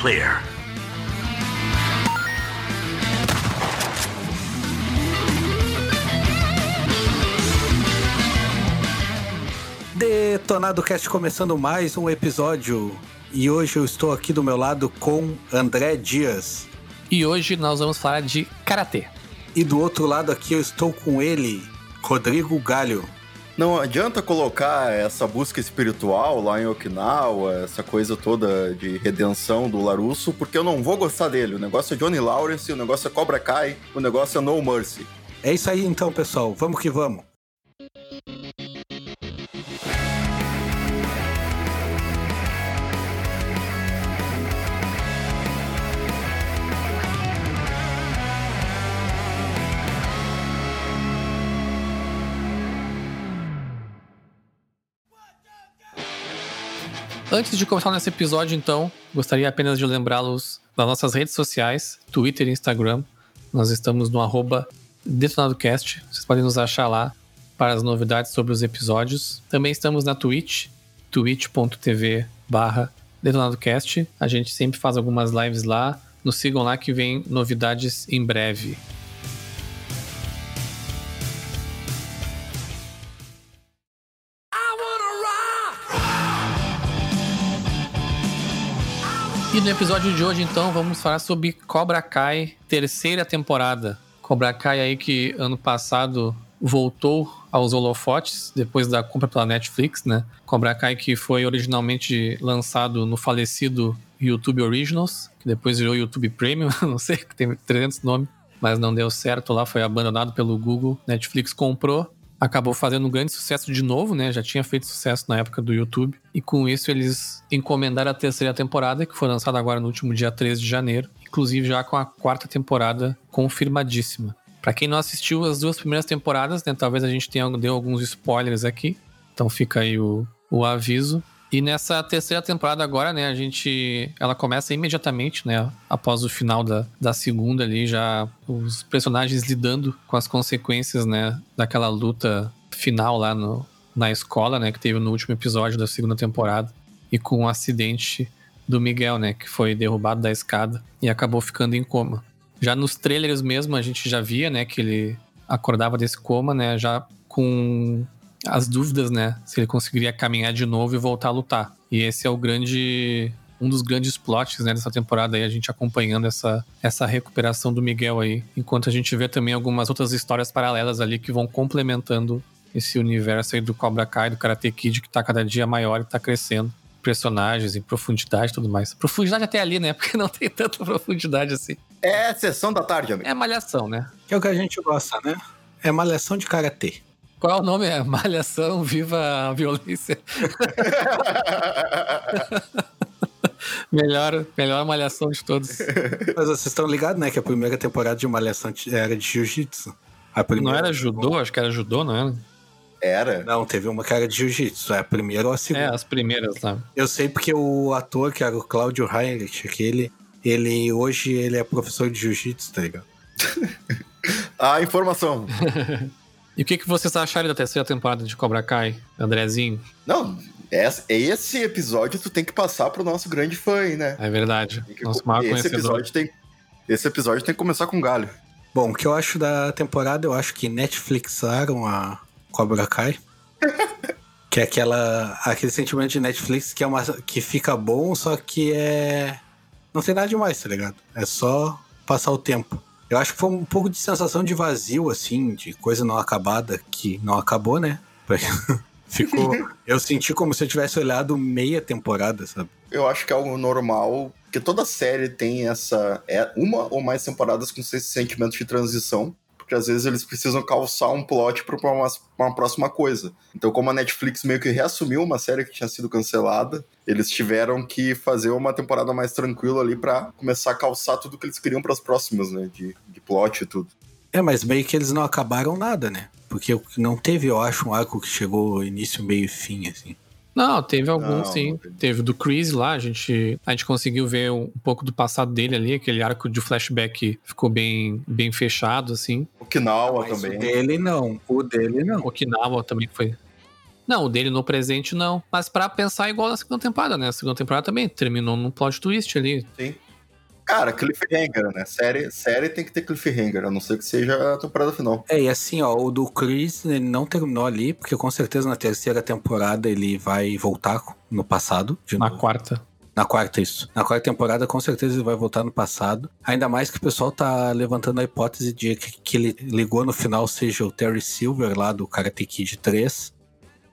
clear. Detonado Cast começando mais um episódio. E hoje eu estou aqui do meu lado com André Dias. E hoje nós vamos falar de karatê. E do outro lado aqui eu estou com ele, Rodrigo Galho. Não adianta colocar essa busca espiritual lá em Okinawa, essa coisa toda de redenção do Larusso, porque eu não vou gostar dele. O negócio é Johnny Lawrence, o negócio é Cobra Kai, o negócio é No Mercy. É isso aí então, pessoal. Vamos que vamos. Antes de começar nesse episódio, então, gostaria apenas de lembrá-los das nossas redes sociais, Twitter e Instagram. Nós estamos no arroba DetonadoCast. Vocês podem nos achar lá para as novidades sobre os episódios. Também estamos na Twitch, twitch.tv barra DetonadoCast. A gente sempre faz algumas lives lá. Nos sigam lá que vem novidades em breve. E no episódio de hoje, então, vamos falar sobre Cobra Kai, terceira temporada. Cobra Kai aí que ano passado voltou aos holofotes depois da compra pela Netflix, né? Cobra Kai que foi originalmente lançado no falecido YouTube Originals, que depois virou YouTube Premium, não sei, que tem 300 nomes, mas não deu certo lá, foi abandonado pelo Google. Netflix comprou acabou fazendo um grande sucesso de novo, né? Já tinha feito sucesso na época do YouTube. E com isso eles encomendaram a terceira temporada, que foi lançada agora no último dia 13 de janeiro. Inclusive já com a quarta temporada confirmadíssima. Para quem não assistiu as duas primeiras temporadas, né? Talvez a gente tenha deu alguns spoilers aqui. Então fica aí o, o aviso. E nessa terceira temporada agora, né, a gente. Ela começa imediatamente, né? Após o final da, da segunda ali, já os personagens lidando com as consequências, né? Daquela luta final lá no, na escola, né? Que teve no último episódio da segunda temporada. E com o um acidente do Miguel, né? Que foi derrubado da escada e acabou ficando em coma. Já nos trailers mesmo, a gente já via, né? Que ele acordava desse coma, né? Já com as dúvidas, né? Se ele conseguiria caminhar de novo e voltar a lutar. E esse é o grande. Um dos grandes plots né, dessa temporada aí, a gente acompanhando essa, essa recuperação do Miguel aí. Enquanto a gente vê também algumas outras histórias paralelas ali que vão complementando esse universo aí do Cobra Kai, do Karate Kid, que tá cada dia maior e tá crescendo. Personagens em profundidade e tudo mais. Profundidade até ali, né? Porque não tem tanta profundidade assim. É sessão da tarde, amigo. É malhação, né? Que é o que a gente gosta, né? É malhação de karatê. Qual é o nome? É Malhação, Viva a Violência. melhor, melhor malhação de todos. Mas vocês estão ligados, né? Que a primeira temporada de Malhação era de Jiu-Jitsu. Não era judô? Acho que era judô, não era? Era. Não, teve uma que era de jiu-jitsu. É a primeira ou a segunda. É, as primeiras lá. Eu sei porque o ator, que era o Claudio Heinrich, aquele, ele hoje ele é professor de jiu-jitsu, tá ligado? a informação. E o que, que vocês acharam da terceira temporada de Cobra Kai, Andrezinho? Não, esse episódio tu tem que passar pro nosso grande fã aí, né? É verdade. Que, nosso maior esse conhecedor. Episódio tem, esse episódio tem que começar com galho. Bom, o que eu acho da temporada, eu acho que Netflixaram a Cobra Kai. que é aquela, aquele sentimento de Netflix que, é uma, que fica bom, só que é. Não tem nada demais, tá ligado? É só passar o tempo. Eu acho que foi um pouco de sensação de vazio, assim, de coisa não acabada, que não acabou, né? Ficou. eu senti como se eu tivesse olhado meia temporada, sabe? Eu acho que é algo normal, porque toda série tem essa. É uma ou mais temporadas com esse sentimento de transição porque às vezes eles precisam calçar um plot para uma, uma, próxima coisa. Então, como a Netflix meio que reassumiu uma série que tinha sido cancelada, eles tiveram que fazer uma temporada mais tranquila ali para começar a calçar tudo que eles queriam para as próximas, né? De, de plot e tudo. É, mas meio que eles não acabaram nada, né? Porque não teve, eu acho, um arco que chegou início, meio e fim, assim. Não, teve alguns Não, sim. não teve. Teve do Chris lá, a gente, a gente conseguiu ver um pouco do passado dele ali, aquele arco de flashback ficou bem, bem fechado, assim. Okinawa Mas também. O dele não. O dele não. Okinawa também foi. Não, o dele no presente não. Mas pra pensar igual na segunda temporada, né? A segunda temporada também terminou num plot twist ali. Sim. Cara, cliffhanger, né? Série, série tem que ter cliffhanger, a não ser que seja a temporada final. É, e assim, ó, o do Chris, ele não terminou ali, porque com certeza na terceira temporada ele vai voltar no passado. De Na novo. quarta. Na quarta, isso. Na quarta temporada, com certeza ele vai voltar no passado. Ainda mais que o pessoal tá levantando a hipótese de que, que ele ligou no final seja o Terry Silver lá do Karate Kid 3,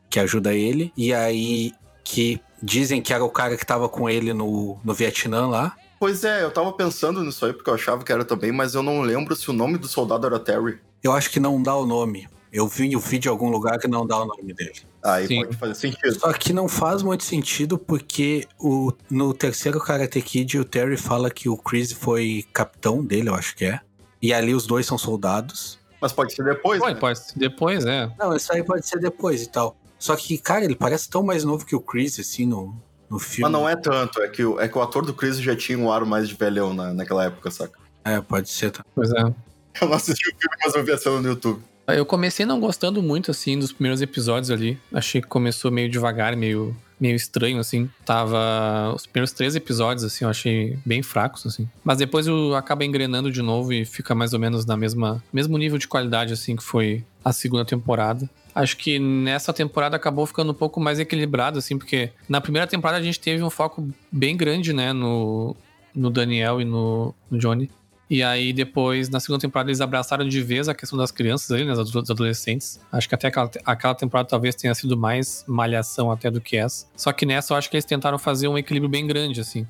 que ajuda ele. E aí que dizem que era o cara que tava com ele no, no Vietnã lá. Pois é, eu tava pensando nisso aí porque eu achava que era também, mas eu não lembro se o nome do soldado era Terry. Eu acho que não dá o nome. Eu vi o vídeo em algum lugar que não dá o nome dele. Aí Sim. pode fazer sentido. Só que não faz muito sentido porque o, no terceiro Karate Kid o Terry fala que o Chris foi capitão dele, eu acho que é. E ali os dois são soldados. Mas pode ser depois, Pode, né? pode ser depois, é. Não, isso aí pode ser depois e tal. Só que, cara, ele parece tão mais novo que o Chris, assim, no, no filme. Mas não é tanto, é que, o- é que o ator do Chris já tinha um ar mais de velhão na, naquela época, saca? É, pode ser. tá. Pois é. Eu não assisti o filme, mas eu vi a cena no YouTube. Eu comecei não gostando muito, assim, dos primeiros episódios ali. Achei que começou meio devagar, meio, meio estranho, assim. Tava... Os primeiros três episódios, assim, eu achei bem fracos, assim. Mas depois eu acaba engrenando de novo e fica mais ou menos na mesma... Mesmo nível de qualidade, assim, que foi a segunda temporada. Acho que nessa temporada acabou ficando um pouco mais equilibrado, assim, porque na primeira temporada a gente teve um foco bem grande, né, no, no Daniel e no, no Johnny. E aí, depois, na segunda temporada, eles abraçaram de vez a questão das crianças ali, né? Dos adolescentes. Acho que até aquela, aquela temporada talvez tenha sido mais malhação até do que essa. Só que nessa eu acho que eles tentaram fazer um equilíbrio bem grande, assim.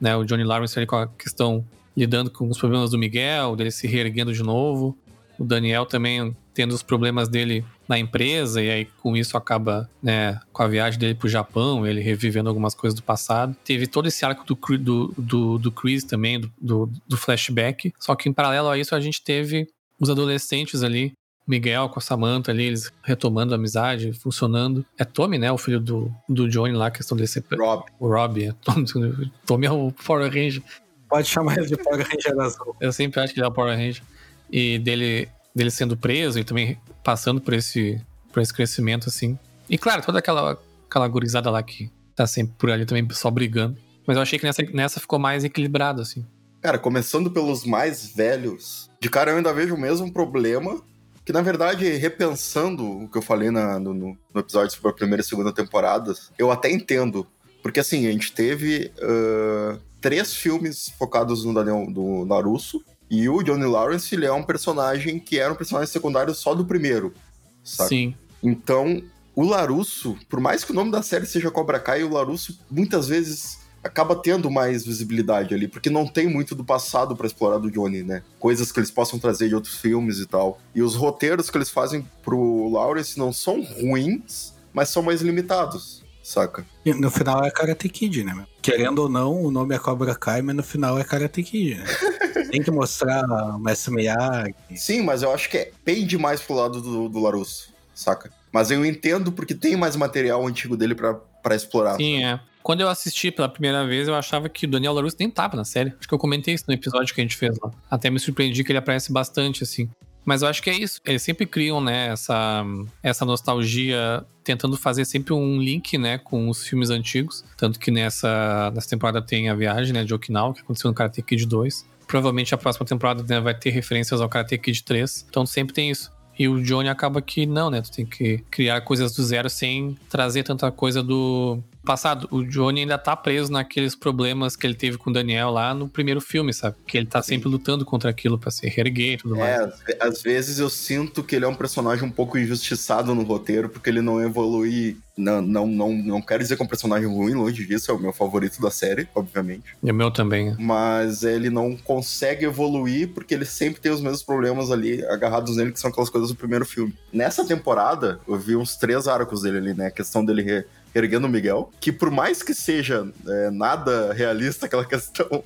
Né? O Johnny Lawrence ali com a questão lidando com os problemas do Miguel, dele se reerguendo de novo. O Daniel também tendo os problemas dele na empresa, e aí com isso acaba, né, com a viagem dele pro Japão, ele revivendo algumas coisas do passado. Teve todo esse arco do, do, do, do Chris também, do, do, do flashback. Só que em paralelo a isso, a gente teve os adolescentes ali, Miguel com a Samantha ali, eles retomando a amizade, funcionando. É Tommy, né, o filho do, do Johnny lá, questão dele ser... Rob. O Robbie, é Tommy, Tommy é o Power Ranger. Pode chamar ele de Power Ranger azul. Eu sempre acho que ele é o Power Ranger. E dele, dele sendo preso e também passando por esse, por esse crescimento, assim. E claro, toda aquela, aquela gurizada lá que tá sempre por ali também só brigando. Mas eu achei que nessa, nessa ficou mais equilibrado, assim. Cara, começando pelos mais velhos, de cara eu ainda vejo o mesmo problema, que na verdade, repensando o que eu falei na- no, no- episódio sobre a primeira e segunda temporada, eu até entendo. Porque assim, a gente teve ah, três filmes focados no Daniel do Naruto, e o Johnny Lawrence, ele é um personagem que era um personagem secundário só do primeiro, saca? Sim. Então, o Larusso, por mais que o nome da série seja Cobra Kai, o Larusso muitas vezes acaba tendo mais visibilidade ali, porque não tem muito do passado pra explorar do Johnny, né? Coisas que eles possam trazer de outros filmes e tal. E os roteiros que eles fazem pro Lawrence não são ruins, mas são mais limitados, saca? E no final é Karate Kid, né? meu? Querendo ou não, o nome é Cobra Kai, mas no final é Karate Kid, né? Tem que mostrar o Mestre Miyagi. Sim, mas eu acho que é bem demais pro lado do, do Larusso, saca? Mas eu entendo porque tem mais material antigo dele pra, pra explorar. Sim, é. Quando eu assisti pela primeira vez, eu achava que o Daniel LaRusso nem tava na série. Acho que eu comentei isso no episódio que a gente fez lá. Até me surpreendi que ele aparece bastante, assim. Mas eu acho que é isso. Eles sempre criam, né, essa, essa nostalgia, tentando fazer sempre um link, né, com os filmes antigos. Tanto que nessa, nessa temporada tem a viagem, né, de Okinawa, que aconteceu no Karate Kid 2. Provavelmente a próxima temporada né, vai ter referências ao Karate Kid 3. Então sempre tem isso. E o Johnny acaba que não, né? Tu tem que criar coisas do zero sem trazer tanta coisa do passado. O Johnny ainda tá preso naqueles problemas que ele teve com o Daniel lá no primeiro filme, sabe? Que ele tá sempre lutando contra aquilo pra se reerguer e tudo É, mais. às vezes eu sinto que ele é um personagem um pouco injustiçado no roteiro, porque ele não evolui. Não, não, não, não quero dizer que é um personagem ruim, longe disso, é o meu favorito da série, obviamente. E o meu também. né? Mas ele não consegue evoluir porque ele sempre tem os mesmos problemas ali agarrados nele, que são aquelas coisas do primeiro filme. Nessa temporada, eu vi uns três arcos dele ali, né? A questão dele re- erguendo o Miguel, que por mais que seja é, nada realista aquela questão,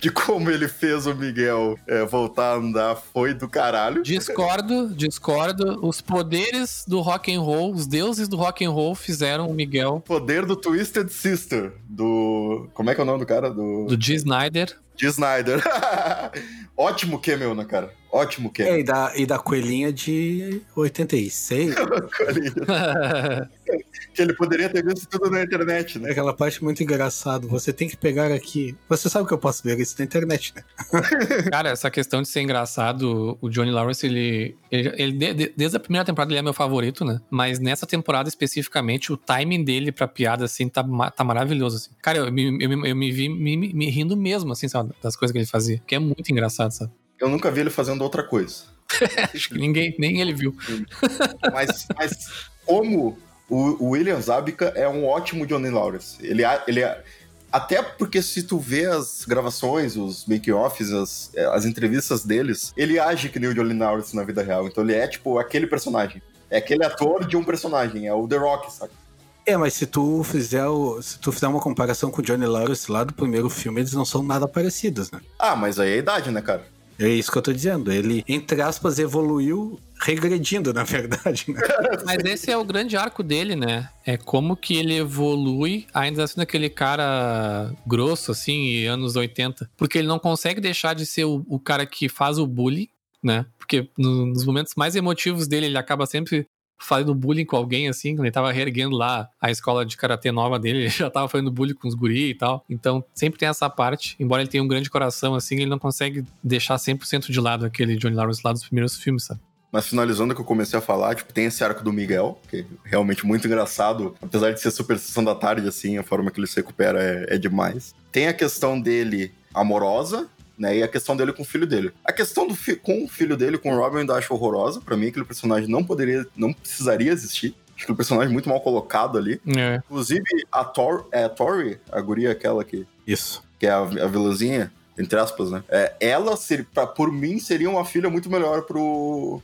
de como ele fez o Miguel é, voltar a andar foi do caralho. Discordo, discordo. Os poderes do rock and roll, os deuses do rock and roll fizeram o Miguel. O poder do Twisted Sister, do... Como é que é o nome do cara? Do... Do Dee Snyder. Dee Snyder. Ótimo cameo, né, cara? Ótimo cameo. É, e da, e da coelhinha de 86. que ele poderia ter visto tudo na internet, né? Aquela parte muito engraçada. Você tem que pegar aqui. Você sabe que eu posso ver isso na internet, né? Cara, essa questão de ser engraçado, o Johnny Lawrence, ele. ele, ele de- desde a primeira temporada, ele é meu favorito, né? Mas nessa temporada especificamente, o timing dele pra piada, assim, tá, tá maravilhoso, assim. Cara, eu me, eu, me- eu me vi me, me- me rindo mesmo, assim, sabe? Das coisas que ele fazia. Que é muito engraçado, sabe? Eu nunca vi ele fazendo outra coisa. Acho que ninguém, nem ele viu. Mas, mas como o, o William Zabka é um ótimo Johnny Lawrence. Ele, ele até porque se tu vê as gravações, os make-offs, as, as entrevistas deles, ele age que nem o Johnny Lawrence na vida real. Então ele é tipo aquele personagem. É aquele ator de um personagem, é o The Rock, sabe? É, mas se tu fizer o, se tu fizer uma comparação com o Johnny Lawrence lá do primeiro filme, eles não são nada parecidos, né? Ah, mas aí é a idade, né, cara? É isso que eu tô dizendo. Ele, entre aspas, evoluiu regredindo, na verdade, né? Mas esse é o grande arco dele, né? É como que ele evolui, ainda sendo aquele cara grosso, assim, e anos 80. Porque ele não consegue deixar de ser o, o cara que faz o bullying, né? Porque no- nos momentos mais emotivos dele, ele acaba sempre fazendo bullying com alguém, assim, quando ele tava reerguendo lá a escola de karatê nova dele, ele já tava fazendo bullying com os guri e tal. Então, sempre tem essa parte. Embora ele tenha um grande coração, assim, ele não consegue deixar 100% de lado aquele Johnny Lawrence lá dos primeiros filmes, sabe? Mas finalizando o que eu comecei a falar, tipo, tem esse arco do Miguel, que é realmente muito engraçado. Apesar de ser super sessão da tarde, assim, a forma que ele se recupera é, é demais. Tem a questão dele amorosa, né? E a questão dele com o filho dele. A questão do fi- com o filho dele, com o Robin, eu ainda acho horrorosa. Pra mim, aquele personagem não poderia, não precisaria existir. Acho que o personagem é muito mal colocado ali. É. Inclusive, a, Tor, é, a Tori, a guria aquela que, Isso. que é a, a vilãzinha, entre aspas, né? É, ela, ser, pra, por mim, seria uma filha muito melhor pro,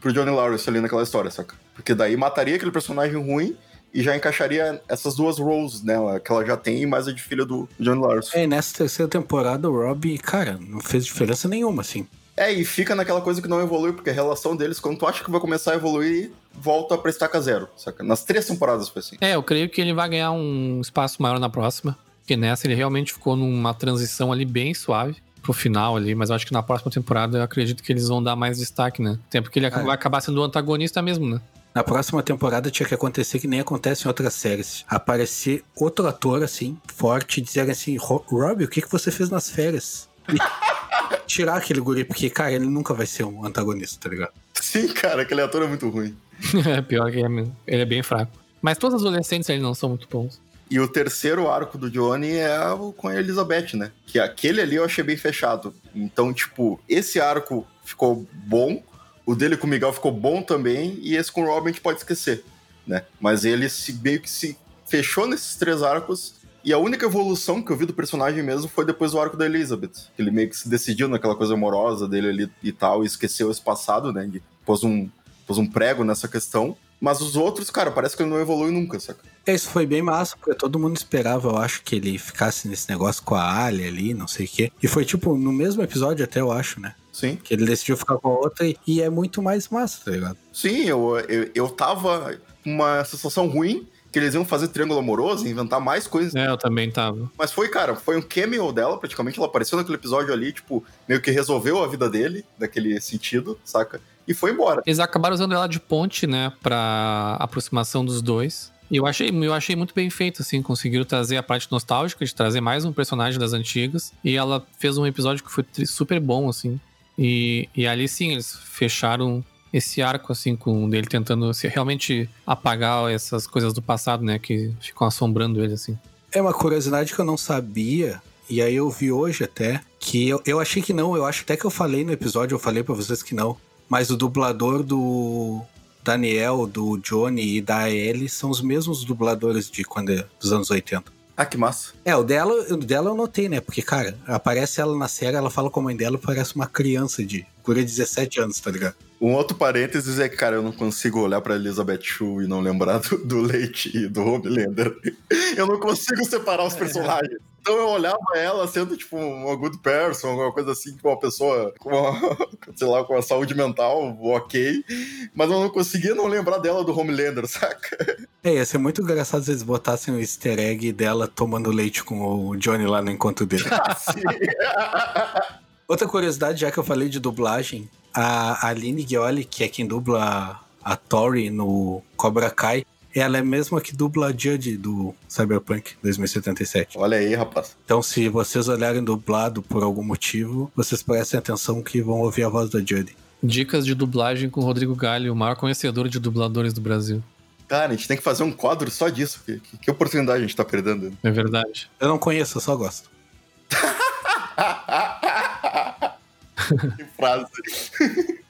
pro Johnny Lawrence ali naquela história, saca? Porque daí mataria aquele personagem ruim e já encaixaria essas duas roles nela, que ela já tem, e mais a de filha do Johnny Lawrence. É, e nessa terceira temporada, o Rob, cara, não fez diferença nenhuma, assim. É, e fica naquela coisa que não evolui, porque a relação deles, quando tu acha que vai começar a evoluir, volta pra estaca zero, saca? Nas três temporadas foi assim. É, eu creio que ele vai ganhar um espaço maior na próxima. Porque nessa ele realmente ficou numa transição ali bem suave pro final ali, mas eu acho que na próxima temporada eu acredito que eles vão dar mais destaque, né? Até porque ele É. vai acabar sendo o antagonista mesmo, né? Na próxima temporada tinha que acontecer que nem acontece em outras séries. Aparecer outro ator, assim, forte, e dizer assim, "Ro- Rob, o que, que você fez nas férias? E tirar aquele guri, porque, cara, ele nunca vai ser um antagonista, tá ligado? Sim, cara, aquele ator é muito ruim. É pior que ele é mesmo. ele é bem fraco. Mas todos os adolescentes eles não são muito bons. E o terceiro arco do Johnny é o com a Elizabeth, né? Que aquele ali eu achei bem fechado. Então, tipo, esse arco ficou bom, o dele com o Miguel ficou bom também, e esse com o Robin a gente pode esquecer, né? Mas ele se, meio que se fechou nesses três arcos, e a única evolução que eu vi do personagem mesmo foi depois do arco da Elizabeth. Ele meio que se decidiu naquela coisa amorosa dele ali e tal, e esqueceu esse passado, né? Pôs um, pôs um prego nessa questão. Mas os outros, cara, parece que ele não evolui nunca, saca? Isso foi bem massa, porque todo mundo esperava, eu acho, que ele ficasse nesse negócio com a Ali ali, não sei o quê. E foi, tipo, no mesmo episódio até, eu acho, né? Sim. Que ele decidiu ficar com a outra e, e é muito mais massa, tá ligado? Sim, eu, eu, eu tava com uma sensação ruim que eles iam fazer triângulo amoroso, inventar mais coisas. É, eu também tava. Mas foi, cara, foi um cameo dela, praticamente. Ela apareceu naquele episódio ali, tipo, meio que resolveu a vida dele, daquele sentido, saca? E foi embora. Eles acabaram usando ela de ponte, né, pra aproximação dos dois. E eu achei, eu achei muito bem feito, assim, conseguiram trazer a parte nostálgica, de trazer mais um personagem das antigas. E ela fez um episódio que foi super bom, assim. E, e ali sim, eles fecharam esse arco, assim, com dele tentando se, realmente apagar essas coisas do passado, né, que ficam assombrando ele, assim. É uma curiosidade que eu não sabia, e aí eu vi hoje até, que eu, eu achei que não, eu acho até que eu falei no episódio, eu falei pra vocês que não, mas o dublador do Daniel, do Johnny e da Ellie são os mesmos dubladores de quando é, dos anos 80. Ah, que massa. É, o dela, o dela eu notei, né? Porque, cara, aparece ela na série, ela fala com a mãe dela, parece uma criança de cura 17 anos, tá ligado? Um outro parênteses é que, cara, eu não consigo olhar pra Elizabeth Shue e não lembrar do, do Leite e do Homelander. Eu não consigo separar os personagens. Então eu olhava ela sendo, tipo, uma good person, alguma coisa assim, tipo, uma pessoa com uma, sei lá, com uma saúde mental ok, mas eu não conseguia não lembrar dela do Homelander, saca? É, ia ser muito engraçado se eles botassem o easter egg dela tomando leite com o Johnny lá no encontro dele. Outra curiosidade, já que eu falei de dublagem, a Aline Gioli, que é quem dubla a Tori no Cobra Kai, ela é a mesma que dubla a Judge do Cyberpunk 2077. Olha aí, rapaz. Então, se vocês olharem dublado por algum motivo, vocês prestem atenção que vão ouvir a voz da Judy. Dicas de dublagem com o Rodrigo Galho, o maior conhecedor de dubladores do Brasil. Cara, a gente tem que fazer um quadro só disso. Que, que, que oportunidade a gente tá perdendo. É verdade. Eu não conheço, eu só gosto. que frase.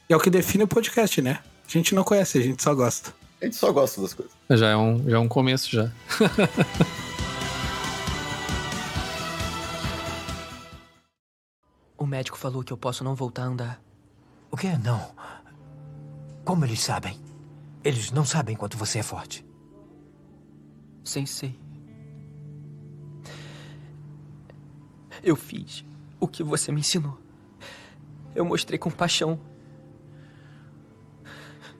É o que define o podcast, né? A gente não conhece, a gente só gosta. A gente só gosta das coisas. Já é um, já é um começo já. o médico falou que eu posso não voltar a andar. O quê? Não. Como eles sabem? Eles não sabem quanto você é forte. Sensei. Eu fiz o que você me ensinou. Eu mostrei compaixão.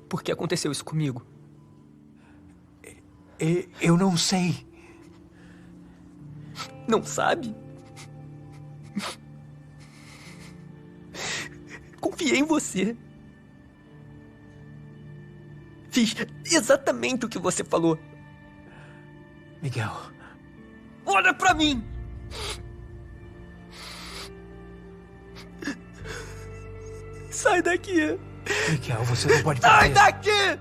Por que aconteceu isso comigo? Eu não sei. Não sabe? Confiei em você. Fiz exatamente o que você falou. Miguel. Olha pra mim! Sai daqui! Miguel, você não pode fazer. Sai daqui!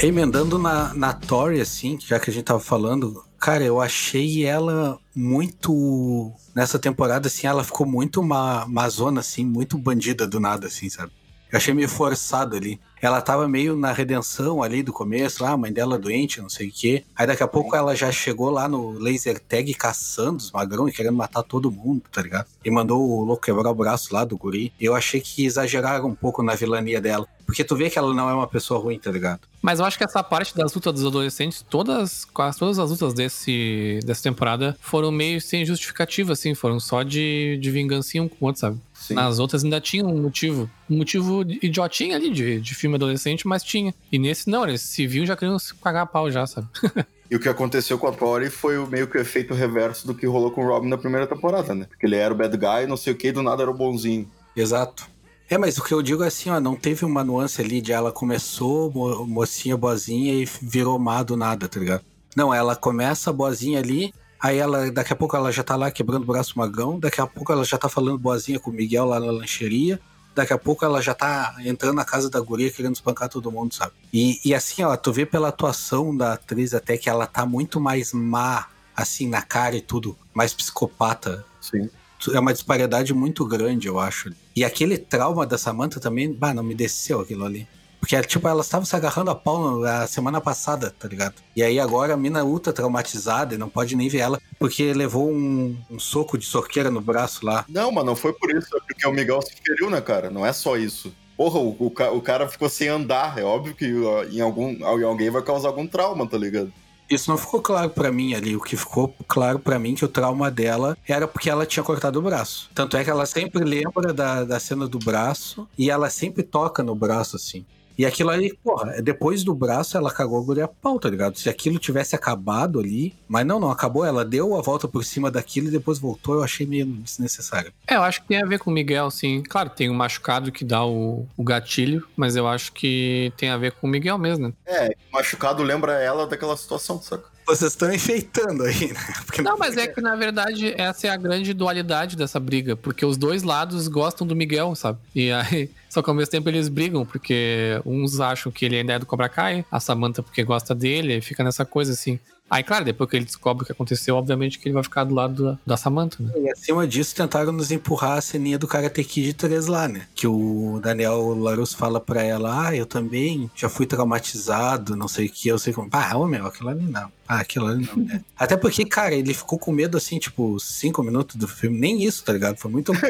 Emendando na, na Tori, assim, já que a gente tava falando, cara, eu achei ela muito. Nessa temporada, assim, ela ficou muito uma, uma zona, assim, muito bandida do nada, assim, sabe? Eu achei meio forçado ali. Ela tava meio na redenção ali do começo, lá, a mãe dela doente, não sei o quê. Aí daqui a pouco ela já chegou lá no laser tag caçando os magrão e querendo matar todo mundo, tá ligado? E mandou o louco quebrar o braço lá do guri. Eu achei que exageraram um pouco na vilania dela. Porque tu vê que ela não é uma pessoa ruim, tá ligado? Mas eu acho que essa parte das lutas dos adolescentes, todas, quase todas as lutas desse, dessa temporada foram meio sem justificativa, assim, foram só de, de vingancinha um com o outro, sabe? Sim. Nas outras ainda tinha um motivo. Um motivo idiotinho ali de, de filme adolescente, mas tinha. E nesse não, eles se viu já queriam se pagar a pau já, sabe? E o que aconteceu com a Tori foi o meio que o efeito reverso do que rolou com o Robin na primeira temporada, né? Porque ele era o bad guy, não sei o que, e do nada era o bonzinho. Exato. É, mas o que eu digo é assim, ó, não teve uma nuance ali de ela começou mo mocinha boazinha e virou má do nada, tá ligado? Não, ela começa boazinha ali, aí ela, daqui a pouco ela já tá lá quebrando o braço magão, daqui a pouco ela já tá falando boazinha com o Miguel lá na lancheria, daqui a pouco ela já tá entrando na casa da guria querendo espancar todo mundo, sabe? E, e assim, ó, tu vê pela atuação da atriz até que ela tá muito mais má, assim, na cara e tudo, mais psicopata. Sim. É uma disparidade muito grande, eu acho. E aquele trauma da Samantha também, bah, não me desceu aquilo ali. Porque, tipo, elas estavam se agarrando a pau na semana passada, tá ligado? E aí agora a mina ultra traumatizada e não pode nem ver ela, porque levou um, um soco de sorqueira no braço lá. Não, mas não foi por isso, é porque o Miguel se feriu, né, cara? Não é só isso. Porra, o, o, o cara ficou sem andar. É óbvio que em, algum, em alguém vai causar algum trauma, tá ligado? Isso não ficou claro pra mim ali. O que ficou claro pra mim que o trauma dela era porque ela tinha cortado o braço. Tanto é que ela sempre lembra da, da cena do braço e ela sempre toca no braço assim. E aquilo ali, porra, depois do braço ela cagou a guria a pau, tá ligado? Se aquilo tivesse acabado ali. Mas não, não acabou. Ela deu a volta por cima daquilo e depois voltou. Eu achei meio desnecessário. É, eu acho que tem a ver com o Miguel, sim. Claro, tem o machucado que dá o, o gatilho, mas eu acho que tem a ver com o Miguel mesmo, né? É, o machucado lembra ela daquela situação, saca? Vocês estão enfeitando aí, né? Porque Não, mas é que na verdade essa é a grande dualidade dessa briga, porque os dois lados gostam do Miguel, sabe? E aí, só que ao mesmo tempo eles brigam, porque uns acham que ele ainda é do Cobra Kai, a Samantha porque gosta dele, e fica nessa coisa assim. Aí, claro, depois que ele descobre o que aconteceu, obviamente que ele vai ficar do lado da, da Samantha, né? E acima disso, tentaram nos empurrar a ceninha do Karate Kid 3 lá, né? Que o Daniel Larus fala pra ela: Ah, eu também já fui traumatizado, não sei o que, eu sei como. Ah, ô meu, aquilo ali não. Ah, aquilo ali não. né? Até porque, cara, ele ficou com medo assim, tipo, cinco minutos do filme. Nem isso, tá ligado? Foi muito.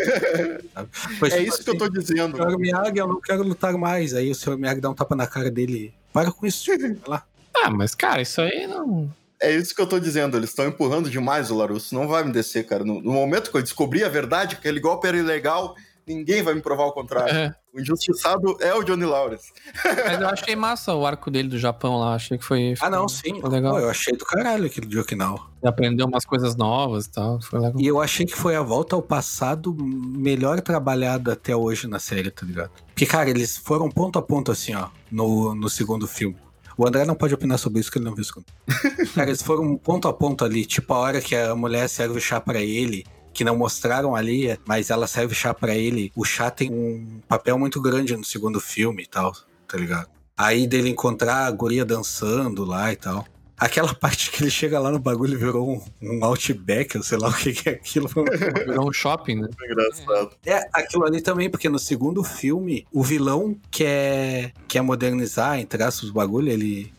É tipo isso que eu tô dizendo. Senhor Miyagi, eu não quero lutar mais. Aí o senhor Miyagi dá um tapa na cara dele. Para com isso, lá. Ah, mas, cara, isso aí não. É isso que eu tô dizendo, eles estão empurrando demais o Larusso, não vai me descer, cara. No, no momento que eu descobri a verdade, que aquele golpe era ilegal, ninguém vai me provar o contrário. É. O injustiçado é o Johnny Lawrence. Mas eu achei massa o arco dele do Japão lá. Achei que foi. Ah, não, sim. Legal. Pô, eu achei do caralho aquele de Okinawa. Ele aprendeu umas coisas novas e tal. Foi legal. E eu achei que foi a volta ao passado melhor trabalhada até hoje na série, tá ligado? Porque, cara, eles foram ponto a ponto assim, ó, no, no segundo filme. O André não pode opinar sobre isso, que ele não viu o segundo. cara, eles foram ponto a ponto ali, tipo a hora que a mulher serve o chá pra ele, que não mostraram ali, mas ela serve chá pra ele. O chá tem um papel muito grande no segundo filme e tal, tá ligado? Aí dele encontrar a guria dançando lá e tal. Aquela parte que ele chega lá no bagulho e virou um, um outback, eu sei lá o que, que é aquilo. Virou um shopping, né? Engraçado. É, aquilo ali também, porque no segundo filme, o vilão quer, quer modernizar, entre aspas, o bagulho, ele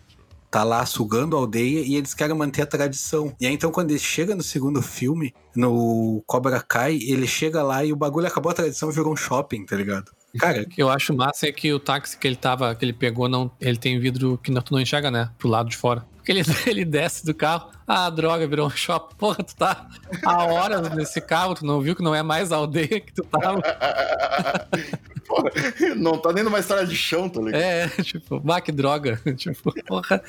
tá lá sugando a aldeia e eles querem manter a tradição. E aí, então, quando ele chega no segundo filme, no Cobra Kai, ele chega lá e o bagulho acabou a tradição e virou um shopping, tá ligado? Cara, O que eu acho massa é que o táxi que ele tava, que ele pegou, não, ele tem vidro que não, tu não enxerga, né? Pro lado de fora. Porque ele, ele desce do carro, ah, droga, virou um shopping. Porra, tu tá há horas nesse carro, tu não viu que não é mais a aldeia que tu tava. Pô, não tá nem numa estrada de chão, tá ligado? É, tipo, bah, que droga. Tipo, porra.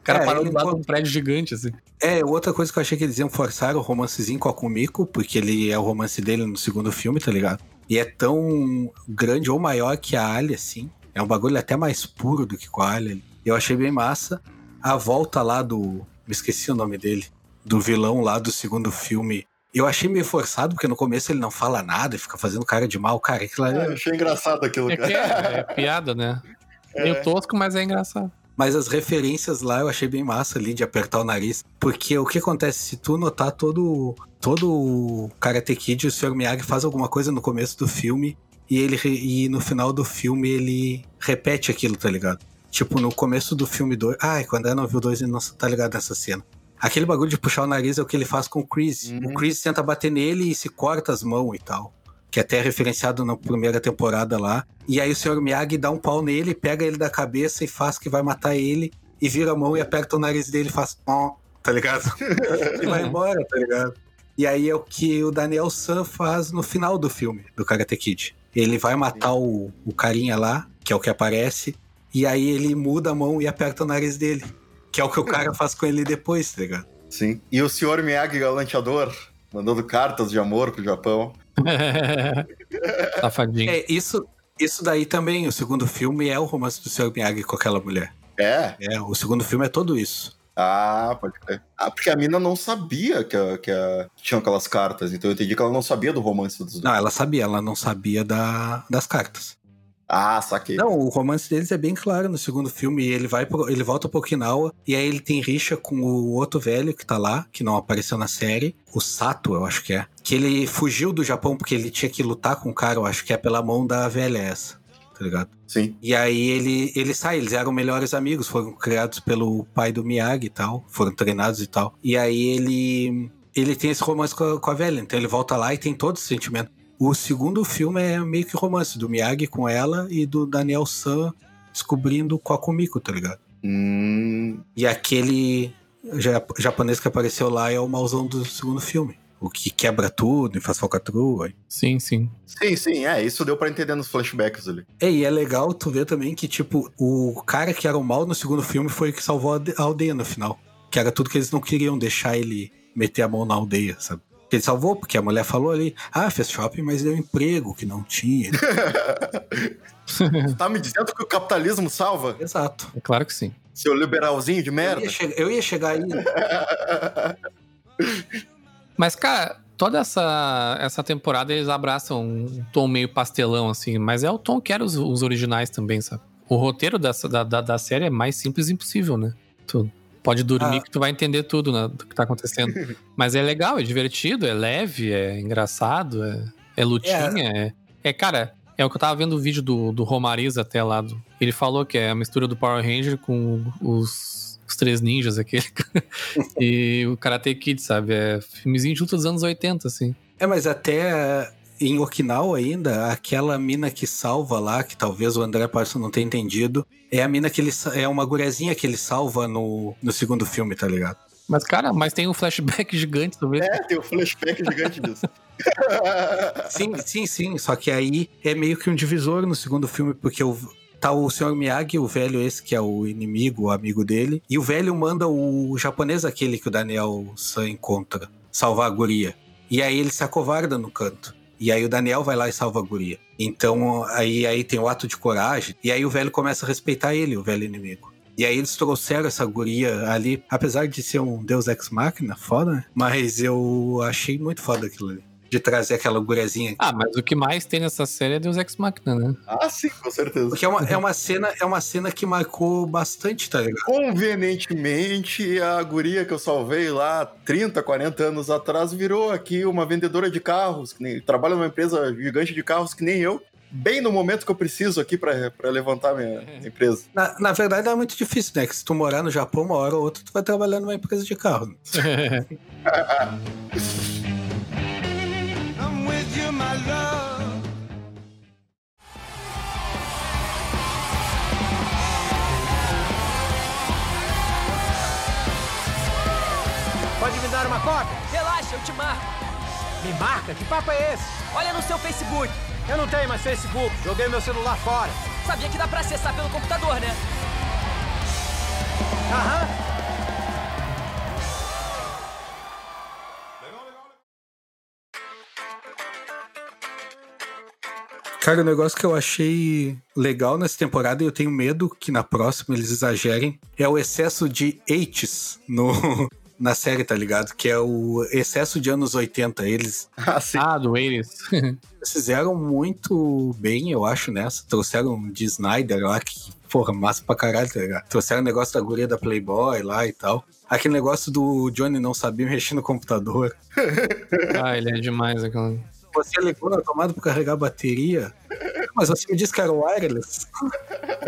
O cara É, parou do lado de um prédio gigante, assim. É, outra coisa que eu achei que eles iam forçar o romancezinho com a Kumiko, porque ele é o romance dele no segundo filme, tá ligado? E é tão grande ou maior que a Ali, assim. É um bagulho até mais puro do que com a Ali. Eu achei bem massa. A volta lá do. Me esqueci o nome dele. Do vilão lá do segundo filme. Eu achei meio forçado, porque no começo ele não fala nada e fica fazendo cara de mal. Cara, aquilo ali É, eu achei engraçado aquilo, É é, é piada, né? Meio tosco, mas é engraçado. Mas as referências lá eu achei bem massa ali de apertar o nariz. Porque o que acontece? Se tu notar todo, todo o Karate Kid, o Sr. Miyagi faz alguma coisa no começo do filme e, ele, e no final do filme ele repete aquilo, tá ligado? Tipo, no começo do filme 2. Ai, quando eu não viu o 2 ele não tá ligado nessa cena. Aquele bagulho de puxar o nariz é o que ele faz com o Chris. Uhum. O Chris tenta bater nele e se corta as mãos e tal. Que até é referenciado na primeira temporada lá. E aí o Sr. Miyagi dá um pau nele, pega ele da cabeça e faz que vai matar ele. E vira a mão e aperta o nariz dele e faz pó, tá ligado? e vai embora, tá ligado? E aí é o que o Daniel San faz no final do filme, do Karate Kid. Ele vai matar o, o carinha lá, que é o que aparece, e aí ele muda a mão e aperta o nariz dele. Que é o que o cara faz com ele depois, tá ligado? Sim. E o senhor Miyagi galanteador, mandando cartas de amor pro Japão. Safadinho. É, isso, isso daí também, o segundo filme é o romance do Sr. Miyagi com aquela mulher. É? É, o segundo filme é todo isso. Ah, pode crer. Ah, porque a mina não sabia que, a, que, a, que tinham aquelas cartas, então eu entendi que ela não sabia do romance dos dois. Não, ela sabia, ela não sabia da, das cartas. Ah, saquei. Não, o romance deles é bem claro no segundo filme. Ele vai pro- ele volta pro Okinawa e aí ele tem rixa com o outro velho que tá lá, que não apareceu na série, o Sato, eu acho que é. Que ele fugiu do Japão porque ele tinha que lutar com o cara, eu acho que é pela mão da velha essa, tá ligado? Sim. E aí ele, ele sai, eles eram melhores amigos, foram criados pelo pai do Miyagi e tal, foram treinados e tal. E aí ele ele tem esse romance com a, com a velha, então ele volta lá e tem todo esse sentimento. O segundo filme é meio que romance do Miyagi com ela e do Daniel San descobrindo com a Kumiko, tá ligado? Hum, E aquele ja- japonês que apareceu lá é o mauzão do segundo filme. O que quebra tudo e faz falcatrua. Sim, sim. sim, sim, é. Isso deu pra entender nos flashbacks ali. É, e é legal tu ver também que, tipo, o cara que era o mal no segundo filme foi o que salvou a aldeia no final. Que era tudo que eles não queriam deixar ele meter a mão na aldeia, sabe? Ele salvou, porque a mulher falou ali, ah, fez shopping, mas deu emprego que não tinha. tá me dizendo que o capitalismo salva? Exato. É claro que sim. Seu liberalzinho de Eu merda? ia, che- eu ia chegar aí. Mas, cara, toda essa, essa temporada eles abraçam um tom meio pastelão, assim. Mas é o tom que eram os, os originais também, sabe? O roteiro dessa, da, da, da série é mais simples impossível, né? Tu pode dormir Ah. que tu vai entender tudo né, do que tá acontecendo. Mas é legal, é divertido, é leve, é engraçado, é, é lutinha. É, é, cara, é o que eu tava vendo o vídeo do, do Romariz até lá. do- ele falou que é a mistura do Power Ranger com os, os três ninjas, aquele. e o Karate Kid, sabe? É filmezinho luta dos anos 80, assim. É, mas até em Okinawa ainda, aquela mina que salva lá, que talvez o André Parson não tenha entendido, é a mina que ele é uma gurezinha que ele salva no, no segundo filme, tá ligado? Mas, cara, mas tem um flashback gigante, vê? É, tem um flashback gigante disso. Sim, sim, sim. Só que aí é meio que um divisor no segundo filme, porque o, tá o Sr. Miyagi, o velho esse que é o inimigo, o amigo dele, e o velho manda o japonês aquele que o Daniel San encontra salvar a guria. E aí ele se acovarda no canto. E aí o Daniel vai lá e salva a guria. Então aí, aí tem o ato de coragem, e aí o velho começa a respeitar ele, o velho inimigo. E aí eles trouxeram essa guria ali, apesar de ser um deus ex machina, foda, né? Mas eu achei muito foda aquilo ali. De trazer aquela guriazinha Ah, mas o que mais tem nessa série é Deus Ex Machina, né? Ah, sim, com certeza. Porque é uma, é uma cena, é uma cena que marcou bastante, tá ligado? Convenientemente, a guria que eu salvei lá 30, 40 anos atrás virou aqui uma vendedora de carros, que nem, trabalha numa empresa gigante de carros que nem eu. Bem no momento que eu preciso aqui pra pra levantar minha empresa. Na, na verdade é muito difícil, né? Que se tu morar no Japão, uma hora ou outra, tu vai trabalhar numa empresa de carro. Pode me dar uma cópia? Relaxa, eu te marco. Me marca? Que papo é esse? Olha no seu Facebook. Eu não tenho mais Facebook. Joguei meu celular fora. Sabia que dá pra acessar pelo computador, né? Aham. Cara, o negócio que eu achei legal nessa temporada, e eu tenho medo que na próxima eles exagerem, é o excesso de H's no, na série, tá ligado? Que é o excesso de anos 80. Eles Ah, sim. ah, do Ares. fizeram muito bem, eu acho, nessa. Trouxeram de Snyder lá, que, porra, massa pra caralho, tá ligado? Trouxeram o negócio da guria da Playboy lá e tal. Aquele negócio do Johnny não saber mexer no computador. ah, ele é demais aquele. Você ligou na tomada pra carregar a bateria, mas você me disse que era wireless.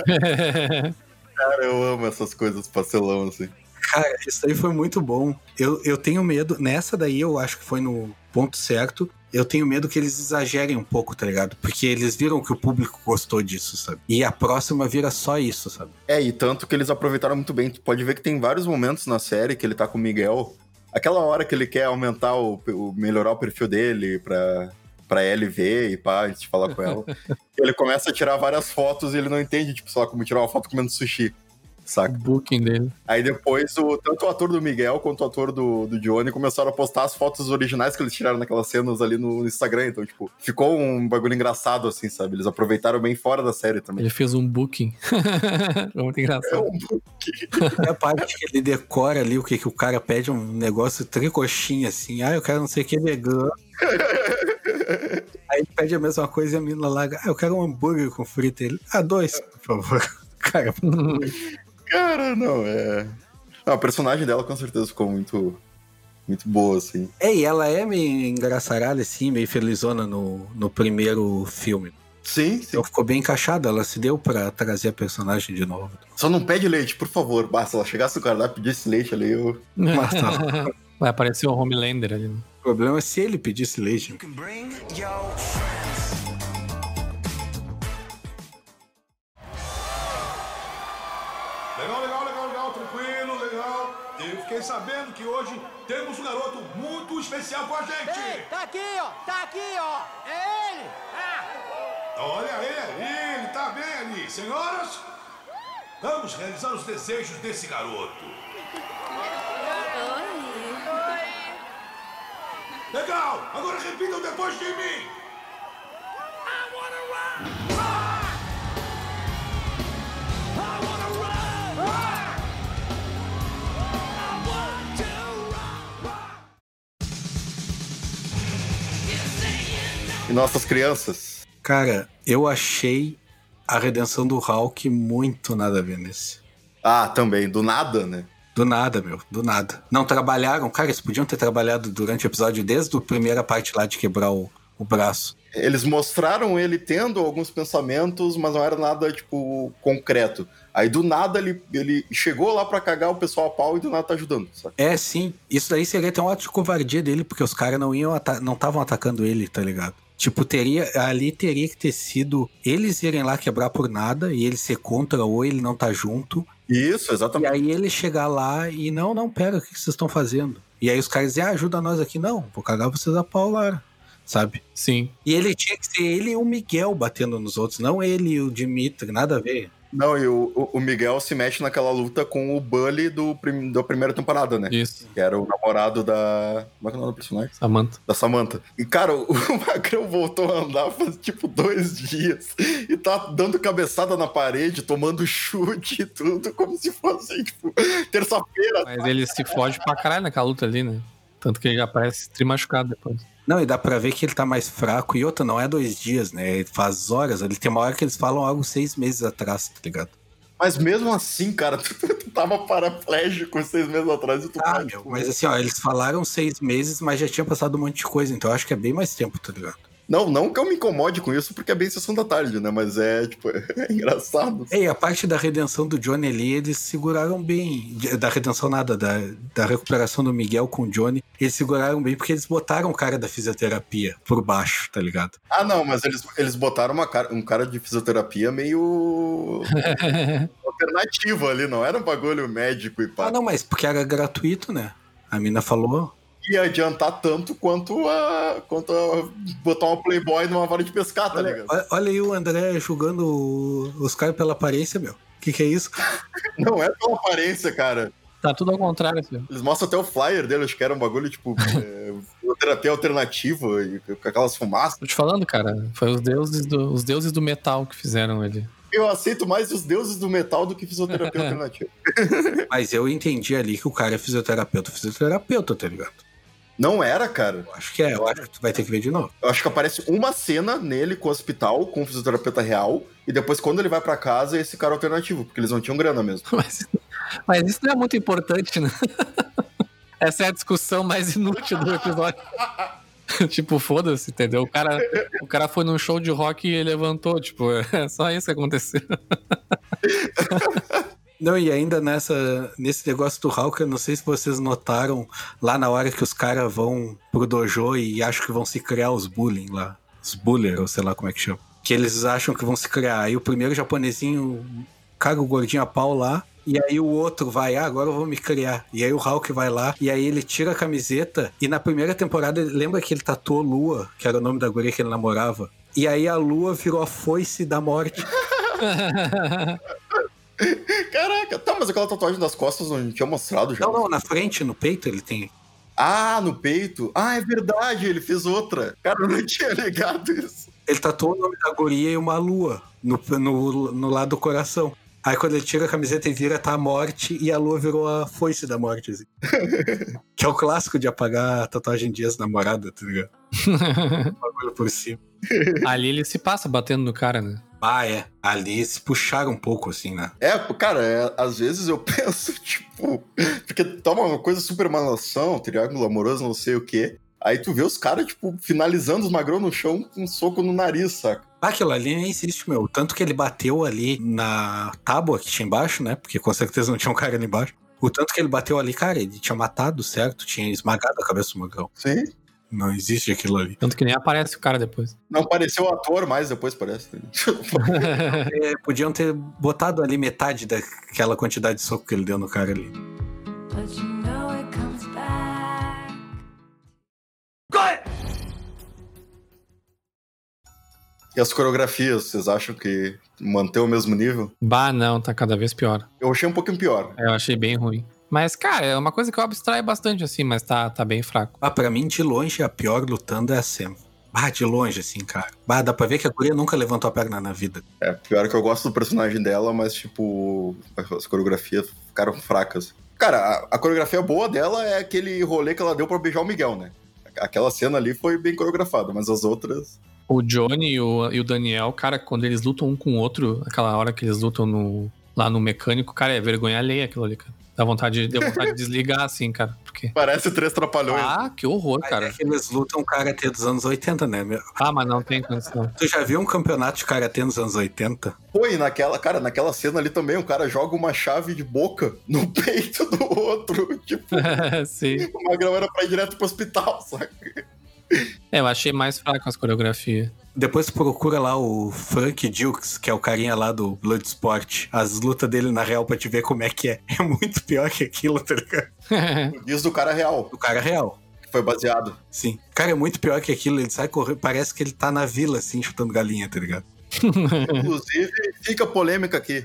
Cara, eu amo essas coisas pastelão, assim. Cara, isso aí foi muito bom. Eu, eu tenho medo, nessa daí eu acho que foi no ponto certo. Eu tenho medo que eles exagerem um pouco, tá ligado? Porque eles viram que o público gostou disso, sabe? E a próxima vira só isso, sabe? É, e tanto que eles aproveitaram muito bem. Tu pode ver que tem vários momentos na série que ele tá com o Miguel. Aquela hora que ele quer aumentar o, o melhorar o perfil dele pra, pra Ellie ver e pá, antes de falar com ela. ele começa a tirar várias fotos e ele não entende, tipo, sei lá, como tirar uma foto comendo sushi. O Saca? booking dele. Aí depois, o, tanto o ator do Miguel quanto o ator do, do Johnny começaram a postar as fotos originais que eles tiraram naquelas cenas ali no Instagram. Então, tipo, ficou um bagulho engraçado, assim, sabe? Eles aproveitaram bem fora da série também. Ele fez um booking. Muito É engraçado. um É a parte que ele decora ali o que, que o cara pede, um negócio tricoxinha, assim. Ah, eu quero não sei o que vegano. Aí ele pede a mesma coisa e a menina lá, ah, eu quero um hambúrguer com frita. Ele, ah, dois, por favor. Cara, Cara, não, é. Não, a personagem dela com certeza ficou muito. Muito boa, assim. É, e ela é meio engraçarada, assim, meio felizona no, no primeiro filme. Sim, sim. Então ficou bem encaixada, ela se deu pra trazer a personagem de novo. Só não pede leite, por favor. Basta, ela chegasse no cardápio e pedisse leite ali, eu. Mas tá. Vai aparecer o Homelander ali. né? O problema é se ele pedisse leite. Legal, Eu fiquei sabendo que hoje temos um garoto muito especial com a gente. tá aqui, ó. Tá aqui, ó. É ele. Ah. Olha ele, ele tá bem ali. Senhoras, vamos realizar os desejos desse garoto. Legal, agora repitam depois de mim. E nossas crianças. Cara, eu achei a redenção do Hulk muito nada a ver nesse. Ah, também, do nada, né? Do nada, meu, do nada. Não trabalharam, cara, eles podiam ter trabalhado durante o episódio desde a primeira parte lá de quebrar o, o braço. Eles mostraram ele tendo alguns pensamentos, mas não era nada, tipo, concreto. Aí do nada ele, ele chegou lá pra cagar o pessoal a pau e do nada tá ajudando, sabe? É, sim, isso daí seria até um ato de covardia dele, porque os caras não iam não estavam atacando ele, tá ligado? Tipo, teria, ali teria que ter sido eles irem lá quebrar por nada e ele ser contra ou ele não tá junto. Isso, E exatamente. aí ele chegar lá e não, não, pera, o que vocês estão fazendo? E aí os caras dizem, ah, ajuda nós aqui. Não, vou cagar vocês a pau lá, sabe? Sim. E ele tinha que ser ele e o Miguel batendo nos outros, não ele e o Dimitri, nada a ver. Não, e o, o- Miguel se mete naquela luta com o Bully do prim- da primeira temporada, né? Isso. Que era o namorado da. Como é que é o nome do personagem? Samantha. Da Samantha. E, cara, o Magrão voltou a andar faz tipo dois dias e tá dando cabeçada na parede, tomando chute e tudo, como se fosse, tipo, terça-feira. Mas ele se fode pra caralho naquela luta ali, né? Tanto que ele já parece tri machucado depois. Não, e dá pra ver que ele tá mais fraco. E outra, não é dois dias, né? Ele faz horas. Ele tem uma hora que eles falam algo seis meses atrás, tá ligado? Mas mesmo assim, cara, tu, tu tava paraplégico seis meses atrás e tu Ah, tá, meu, tipo, mas assim, ó, eles falaram seis meses, mas já tinha passado um monte de coisa. Então eu acho que é bem mais tempo, tá ligado? Não, não que eu me incomode com isso, porque é bem sessão da tarde, né? Mas é, tipo, é engraçado. Ei, a parte da redenção do Johnny ali, eles seguraram bem. Da redenção nada, da, da recuperação do Miguel com o Johnny, eles seguraram bem porque eles botaram o cara da fisioterapia por baixo, tá ligado? Ah, não, mas eles, eles botaram uma cara, um cara de fisioterapia meio alternativo ali, não era um bagulho médico e pá. Ah, não, mas porque era gratuito, né? A mina falou. Ia adiantar tanto quanto a, quanto a botar uma Playboy numa vara de pescar, tá ligado? Olha, olha aí o André julgando os caras pela aparência, meu. O que, que é isso? Não é pela aparência, cara. Tá tudo ao contrário, filho. Eles mostram até o flyer dele, acho que era um bagulho, tipo, é, terapia alternativa, e com aquelas fumaças. Tô te falando, cara. Foi os deuses do, os deuses do metal que fizeram ele. Eu aceito mais os deuses do metal do que fisioterapia alternativa. Mas eu entendi ali que o cara é fisioterapeuta, fisioterapeuta, tá ligado? Não era, cara. Eu acho que é, eu acho que tu vai ter que ver de novo. Eu acho que aparece uma cena nele com o hospital, com o fisioterapeuta real, e depois, quando ele vai pra casa, esse cara alternativo, porque eles não tinham grana mesmo. Mas, mas isso não é muito importante, né? Essa é a discussão mais inútil do episódio. tipo, foda-se, entendeu? O cara, o cara foi num show de rock e levantou, tipo, é só isso que aconteceu. Não, e ainda nessa, nesse negócio do Hulk, eu não sei se vocês notaram lá na hora que os caras vão pro dojo e acham que vão se criar os bullying lá. Os buller, ou sei lá como é que chama. Que eles acham que vão se criar. Aí o primeiro japonesinho caga o gordinho a pau lá. E aí o outro vai, ah, agora eu vou me criar. E aí o Hulk vai lá, e aí ele tira a camiseta. E na primeira temporada, lembra que ele tatuou Lua, que era o nome da guria que ele namorava? E aí a Lua virou a foice da morte. Caraca, tá, mas aquela tatuagem das costas não tinha mostrado já. Não, não, na frente, no peito ele tem. Ah, no peito? Ah, é verdade, ele fez outra. Cara, eu não tinha ligado isso. Ele tatuou o nome da guria e uma lua no, no, no lado do coração. Aí quando ele tira a camiseta e vira, tá a morte e a lua virou a foice da morte. Assim. que é o clássico de apagar a tatuagem de ex-namorada, tá ligado? Bagulho por cima. Ali ele se passa batendo no cara, né? Ah, é. Ali se puxaram um pouco, assim, né? É, cara, é, às vezes eu penso, tipo, porque toma uma coisa super malação, triângulo amoroso, não sei o quê. Aí tu vê os caras, tipo, finalizando os magrão no chão com um soco no nariz, saca? Ah, Aquilo ali nem existe, meu. Tanto que ele bateu ali na tábua que tinha embaixo, né? Porque com certeza não tinha um cara ali embaixo. O tanto que ele bateu ali, cara, ele tinha matado, certo? Tinha esmagado a cabeça do magrão. Sim. Não existe aquilo ali. Tanto que nem aparece o cara depois. Não apareceu o ator mais depois, parece. É, podiam ter botado ali metade daquela quantidade de soco que ele deu no cara ali. But you know it comes back. E as coreografias, vocês acham que mantém o mesmo nível? Bah, não, tá cada vez pior. Eu achei um pouquinho pior. Eu achei bem ruim. Mas, cara, é uma coisa que eu abstraio bastante, assim, mas tá, tá bem fraco. Ah, pra mim, de longe, a pior lutando é a Sam. Ah, de longe, assim, cara. Bah, dá pra ver que a guria nunca levantou a perna na vida. É, pior que eu gosto do personagem dela, mas, tipo, as coreografias ficaram fracas. Cara, a, a coreografia boa dela é aquele rolê que ela deu pra beijar o Miguel, né? Aquela cena ali foi bem coreografada, mas as outras. O Johnny e o, e o Daniel, cara, quando eles lutam um com o outro, aquela hora que eles lutam no, lá no mecânico, cara, é vergonha alheia aquilo ali, cara. Dá vontade, deu vontade de desligar, assim, cara. Porque. Parece três trapalhões. Ah, que horror, Mas cara. é que eles lutam karatê dos anos 80, né? meu? Ah, mas não tem condição. Tu já viu um campeonato de karatê nos anos 80? Pô, e naquela, cara, naquela cena ali também, o cara joga uma chave de boca no peito do outro. Tipo, Sim. o Magrão era pra ir direto pro hospital, saca? É, eu achei mais fraco as coreografias. Depois procura lá o Frank Dukes, que é o carinha lá do Bloodsport. As lutas dele na real pra te ver como é que é. É muito pior que aquilo, tá ligado? Diz do cara real, O cara real. que foi baseado. Sim. Cara, é muito pior que aquilo. Ele sai correndo. Parece que ele tá na vila, assim, chutando galinha, tá ligado? Inclusive, fica polêmica aqui.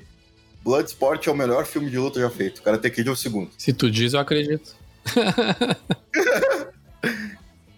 Bloodsport é o melhor filme de luta já feito. Karate Kid é o segundo. Se tu diz, eu acredito.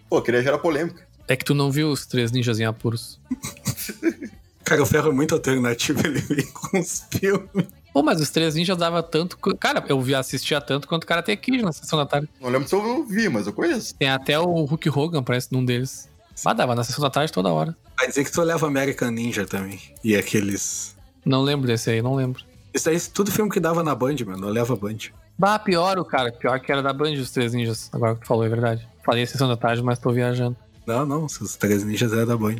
Pô, queria gerar polêmica. É que tu não viu os três ninjas em apuros. Cara, o ferro é muito alternativo. Ele vem com os filmes. Pô, mas os três ninjas dava tanto. Cara, eu vi assistia tanto quanto Karate Kid na sessão da tarde. Não lembro se eu vi, mas eu conheço. Tem até o Hulk Hogan, parece, num deles. Ah, dava na sessão da tarde toda hora. Vai dizer que tu leva American Ninja também. E aqueles. Não lembro desse aí, não lembro. Isso aí, tudo filme que dava na Band, mano. Eu leva Band. Bah, pior o cara. Pior que era da Band os três ninjas. Agora que tu falou, é verdade. Falei sessão da tarde, mas tô viajando. Não, não. Os três ninjas é da Band.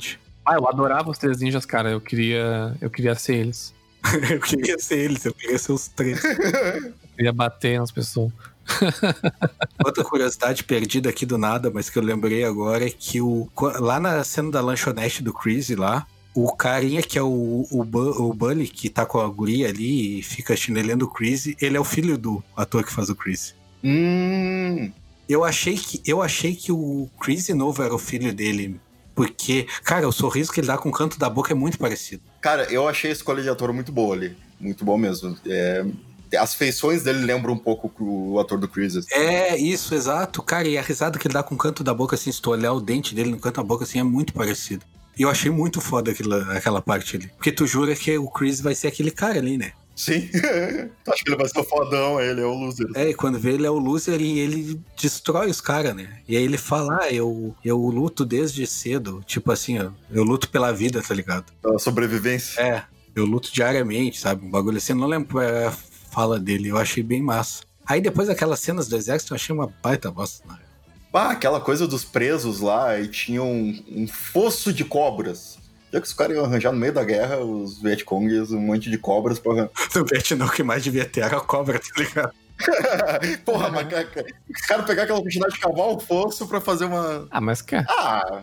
Ah, eu adorava os três ninjas, cara. Eu queria, eu queria ser eles. eu queria ser eles, eu queria ser os três. Eu queria bater nas pessoas. Outra curiosidade perdida aqui do nada, mas que eu lembrei agora é que o, lá na cena da lanchonete do Chris lá, o carinha que é o, o, o Bully, que tá com a guria ali e fica chinelando o Chris, ele é o filho do ator que faz o Chris. Hum. Eu achei que, eu achei que o Chris novo era o filho dele. Porque, cara, o sorriso que ele dá com o canto da boca é muito parecido. Cara, eu achei a escolha de ator muito boa ali. Muito bom mesmo. É, As feições dele lembram um pouco o ator do Chris. assim. É, isso, exato. Cara, e a risada que ele dá com o canto da boca, assim, se tu olhar o dente dele no canto da boca, assim, é muito parecido. E eu achei muito foda aquela, aquela parte ali. Porque tu jura que o Chris vai ser aquele cara ali, né? Sim. Acho que ele vai ser o fodão, ele é o loser. É, e quando vê ele é o loser e ele destrói os caras, né? E aí ele fala, ah, eu, eu luto desde cedo. Tipo assim, ó, eu luto pela vida, tá ligado? A sobrevivência. É, eu luto diariamente, sabe? Um bagulho assim, eu não lembro qual é a fala dele, eu achei bem massa. Aí depois daquelas cenas do exército, eu achei uma baita bosta, né? Ah, aquela coisa dos presos lá e tinha um, um fosso de cobras. Já que os caras iam arranjar no meio da guerra, os Vietcongs, um monte de cobras pra arranjar. No Vietnã, o que mais devia ter era a cobra, tá ligado? Porra, macaca. Os caras pegar aquela quantidade de cavar o fosso pra fazer uma. Ah, mas, cara. Ah,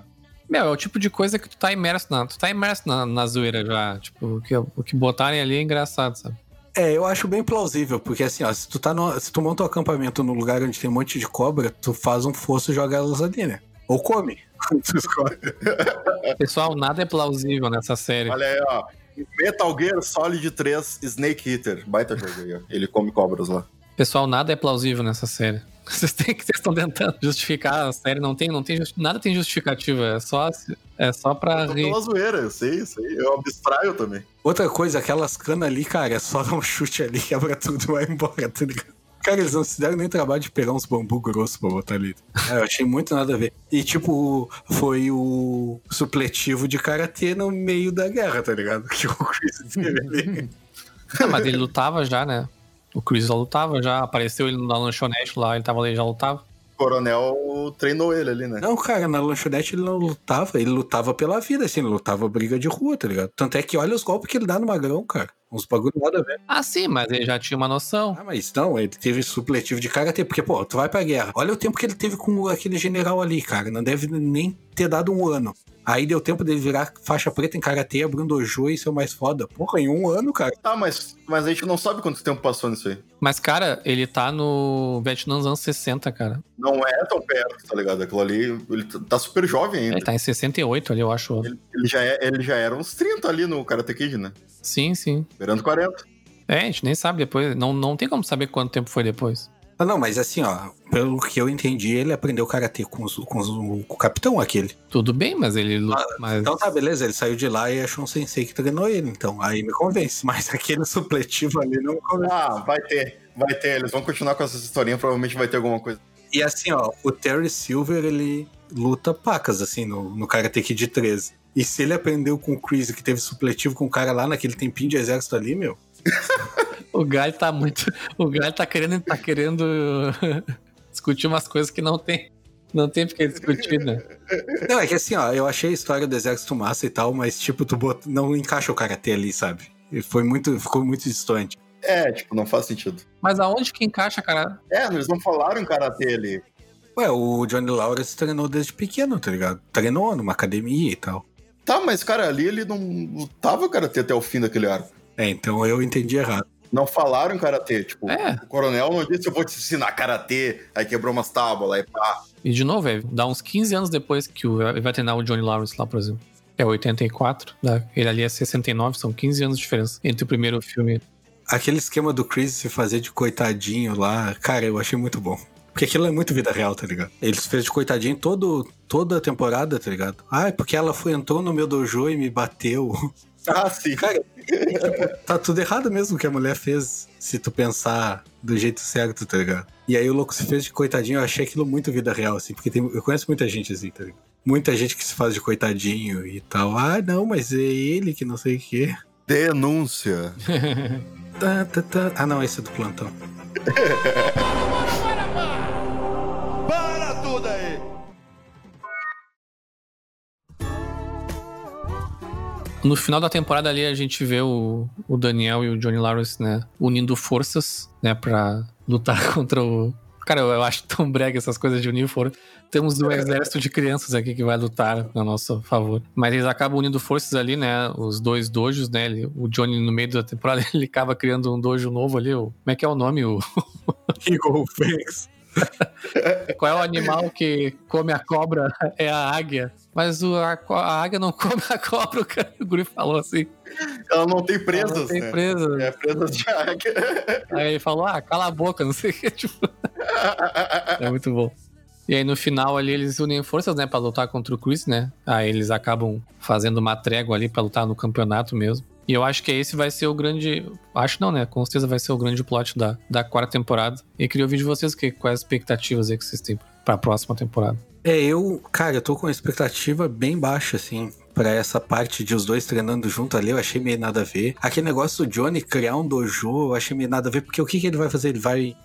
Meu, é o tipo de coisa que tu tá imerso na. Tu tá imerso na, na zoeira já. Tipo, o que, o que botarem ali é engraçado, sabe? É, eu acho bem plausível, porque assim, ó, se tu, tá no, se tu monta um acampamento no lugar onde tem um monte de cobra, tu faz um fosso e joga elas ali, né? Ou come. Pessoal, nada é plausível nessa série. olha aí, ó. Metal Gear Solid 3 Snake Eater. Baita jogo aí, ó. Ele come cobras lá. Pessoal, nada é plausível nessa série. Vocês têm que vocês estão tentando justificar a série, não tem, não tem nada tem justificativa, é só é só pra Eu rir. pela zoeira, eu sei, eu sei. Eu abstraio também. Outra coisa, aquelas canas ali, cara, é só dar um chute ali, quebra tudo e vai embora, tá ligado? Cara, eles não se deram nem trabalho de pegar uns bambu grossos pra botar ali. É, eu achei muito nada a ver. E, tipo, foi o supletivo de karatê no meio da guerra, tá ligado? Que o Chris teve ali. Ah, mas ele lutava já, né? O Chris já lutava já, apareceu ele na lanchonete lá, ele tava ali já lutava. O coronel treinou ele ali, né? Não, cara, na lanchonete ele não lutava, ele lutava pela vida, assim, ele lutava briga de rua, tá ligado? Tanto é que olha os golpes que ele dá no magrão, cara. Uns bagulho nada a ver. Ah, sim, mas ele já tinha uma noção. Ah, mas não, ele teve supletivo de karatê, porque, pô, tu vai pra guerra. Olha o tempo que ele teve com aquele general ali, cara. Não deve nem ter dado um ano. Aí deu tempo dele virar faixa preta em karatê, abrir um dojo e ser o mais foda. Porra, em um ano, cara. Tá, mas, mas a gente não sabe quanto tempo passou nisso aí. Mas, cara, ele tá no Vietnã nos anos 60, cara. Não é tão perto, tá ligado? Aquilo ali, ele tá super jovem ainda. Ele tá em 68 ali, eu acho. Ele, ele já, é, ele já era uns 30 ali no Karate Kid, né? Sim, sim. Beirando 40. É, a gente nem sabe depois. Não, não tem como saber quanto tempo foi depois. Ah, não, mas assim, ó, pelo que eu entendi, ele aprendeu karatê com, os- com, os- com o capitão aquele. Tudo bem, mas ele. Ah, mas... Então tá, beleza, ele saiu de lá e achou um sensei que treinou ele, então aí me convence. Mas aquele supletivo ali não me convence. Ah, vai ter. Vai ter. Eles vão continuar com essas historinhas. Provavelmente vai ter alguma coisa. E assim, ó, o Terry Silver, ele luta pacas, assim, no, no Karate Kid 13. E se ele aprendeu com o Chris, que teve supletivo com o cara lá naquele tempinho de exército ali, meu. O Galho tá muito. O Galho tá querendo, tá querendo discutir umas coisas que não tem. Não tem porque discutir, né? Não, é que assim, ó, eu achei a história do exército massa e tal, mas, tipo, tu bot... não encaixa o Karate ali, sabe? E Foi muito, ficou muito distante. É, tipo, não faz sentido. Mas aonde que encaixa, cara? É, eles não falaram em Karate ali. Ué, o Johnny Lawrence treinou desde pequeno, tá ligado? Treinou numa academia e tal. Tá, mas cara, ali ele não lutava karatê até o fim daquele arco. É, então eu entendi errado. Não falaram em karatê, tipo, É. o coronel não disse eu vou te ensinar karatê, aí quebrou umas tábuas lá e pá. E de novo, é, dá uns 15 anos depois que o, ele vai treinar o Johnny Lawrence lá, por exemplo. É 84, né? ele ali é 69, são 15 anos de diferença entre o primeiro filme. Aquele esquema do Chris se fazer de coitadinho lá, cara, eu achei muito bom. Porque aquilo é muito vida real, tá ligado? Ele se fez de coitadinho todo, toda a temporada, tá ligado? Ah, é porque ela foi, entrou no meu dojo e me bateu. Ah, sim. Cara, tá tudo errado mesmo que a mulher fez, se tu pensar do jeito certo, tá ligado? E aí o louco se fez de coitadinho, eu achei aquilo muito vida real, assim, porque tem- eu conheço muita gente assim, tá ligado? Muita gente que se faz de coitadinho e tal. Ah, não, mas é ele que não sei o quê. Denúncia. Tá, tá, tá. Ah, não, esse é do plantão. No final da temporada ali, a gente vê o, o Daniel e o Johnny Lawrence, né, unindo forças, né, pra lutar contra o. Cara, eu, eu acho tão brega essas coisas de unir forças. Temos um exército de crianças aqui que vai lutar a nosso favor. Mas eles acabam unindo forças ali, né? Os dois dojos, né? ele- o Johnny, no meio da temporada, ele acaba criando um dojo novo ali. O, como é que é o nome? O, Eagle Fênix. Qual é o animal que come a cobra? É a águia. Mas o, a, a águia não come a cobra, o, cara, o guri falou assim. Ela não tem presas, Ela não tem né? presas. É presas de águia. Aí ele falou, ah, cala a boca, não sei o que, tipo... É muito bom. E aí no final ali eles unem forças, né, pra lutar contra o Chris, né? Aí eles acabam fazendo uma trégua ali pra lutar no campeonato mesmo. E eu acho que esse vai ser o grande... Acho não, né? Com certeza vai ser o grande plot da, da quarta temporada. E queria ouvir de vocês que, quais as expectativas aí que vocês têm pra próxima temporada. É, eu, cara, eu tô com uma expectativa bem baixa, assim, pra essa parte de os dois treinando junto ali, eu achei meio nada a ver. Aquele negócio do Johnny criar um dojo, eu achei meio nada a ver, porque o que, que ele vai fazer? Ele vai,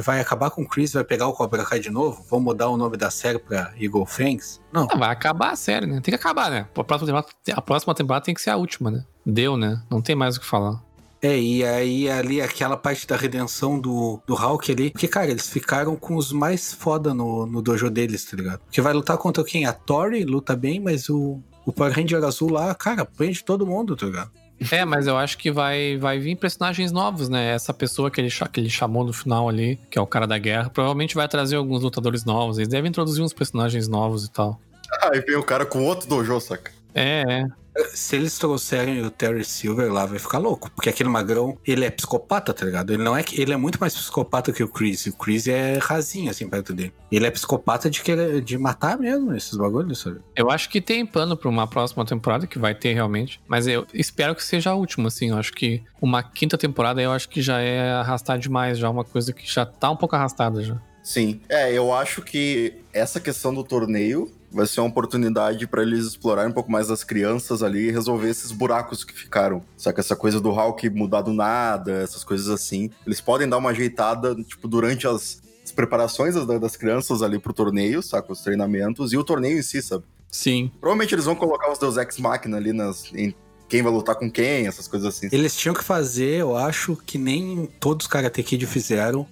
vai acabar com o Chris, vai pegar o Cobra Kai de novo? Vão mudar o nome da série pra Eagle Fangs? Não. Ah, vai acabar a série, né? Tem que acabar, né? A próxima, temporada, a próxima temporada tem que ser a última, né? Deu, né? Não tem mais o que falar. É, e aí ali aquela parte da redenção do, do Hulk ali. Porque, cara, eles ficaram com os mais foda no, no dojo deles, tá ligado? Porque vai lutar contra quem? A Tori luta bem, mas o, o Power Ranger azul lá, cara, prende todo mundo, tá ligado? É, mas eu acho que vai, vai vir personagens novos, né? Essa pessoa que ele, que ele chamou no final ali, que é o cara da guerra, provavelmente vai trazer alguns lutadores novos. Eles devem introduzir uns personagens novos e tal. Aí vem o cara com outro dojo, saca? É, é. Se eles trouxerem o Terry Silver lá, vai ficar louco. Porque aquele magrão, ele é psicopata, tá ligado? Ele não é que. Ele é muito mais psicopata que o Chris. O Chris é rasinho, assim, perto dele. Ele é psicopata de querer de matar mesmo esses bagulhos, sabe? Eu acho que tem pano pra uma próxima temporada, que vai ter realmente. Mas eu espero que seja a última, assim. Eu acho que uma quinta temporada eu acho que já é arrastar demais, já é uma coisa que já tá um pouco arrastada já. Sim. É, eu acho que essa questão do torneio vai ser uma oportunidade pra eles explorarem um pouco mais as crianças ali e resolver esses buracos que ficaram. Saca? Essa coisa do Hulk mudar do nada, essas coisas assim. Eles podem dar uma ajeitada, tipo, durante as, as preparações das, das crianças ali pro torneio, saca? Os treinamentos e o torneio em si, sabe? Sim. Provavelmente eles vão colocar os Deus Ex Machina ali nas, em quem vai lutar com quem, essas coisas assim. Eles tinham que fazer, eu acho, que nem todos os Karate Kid fizeram.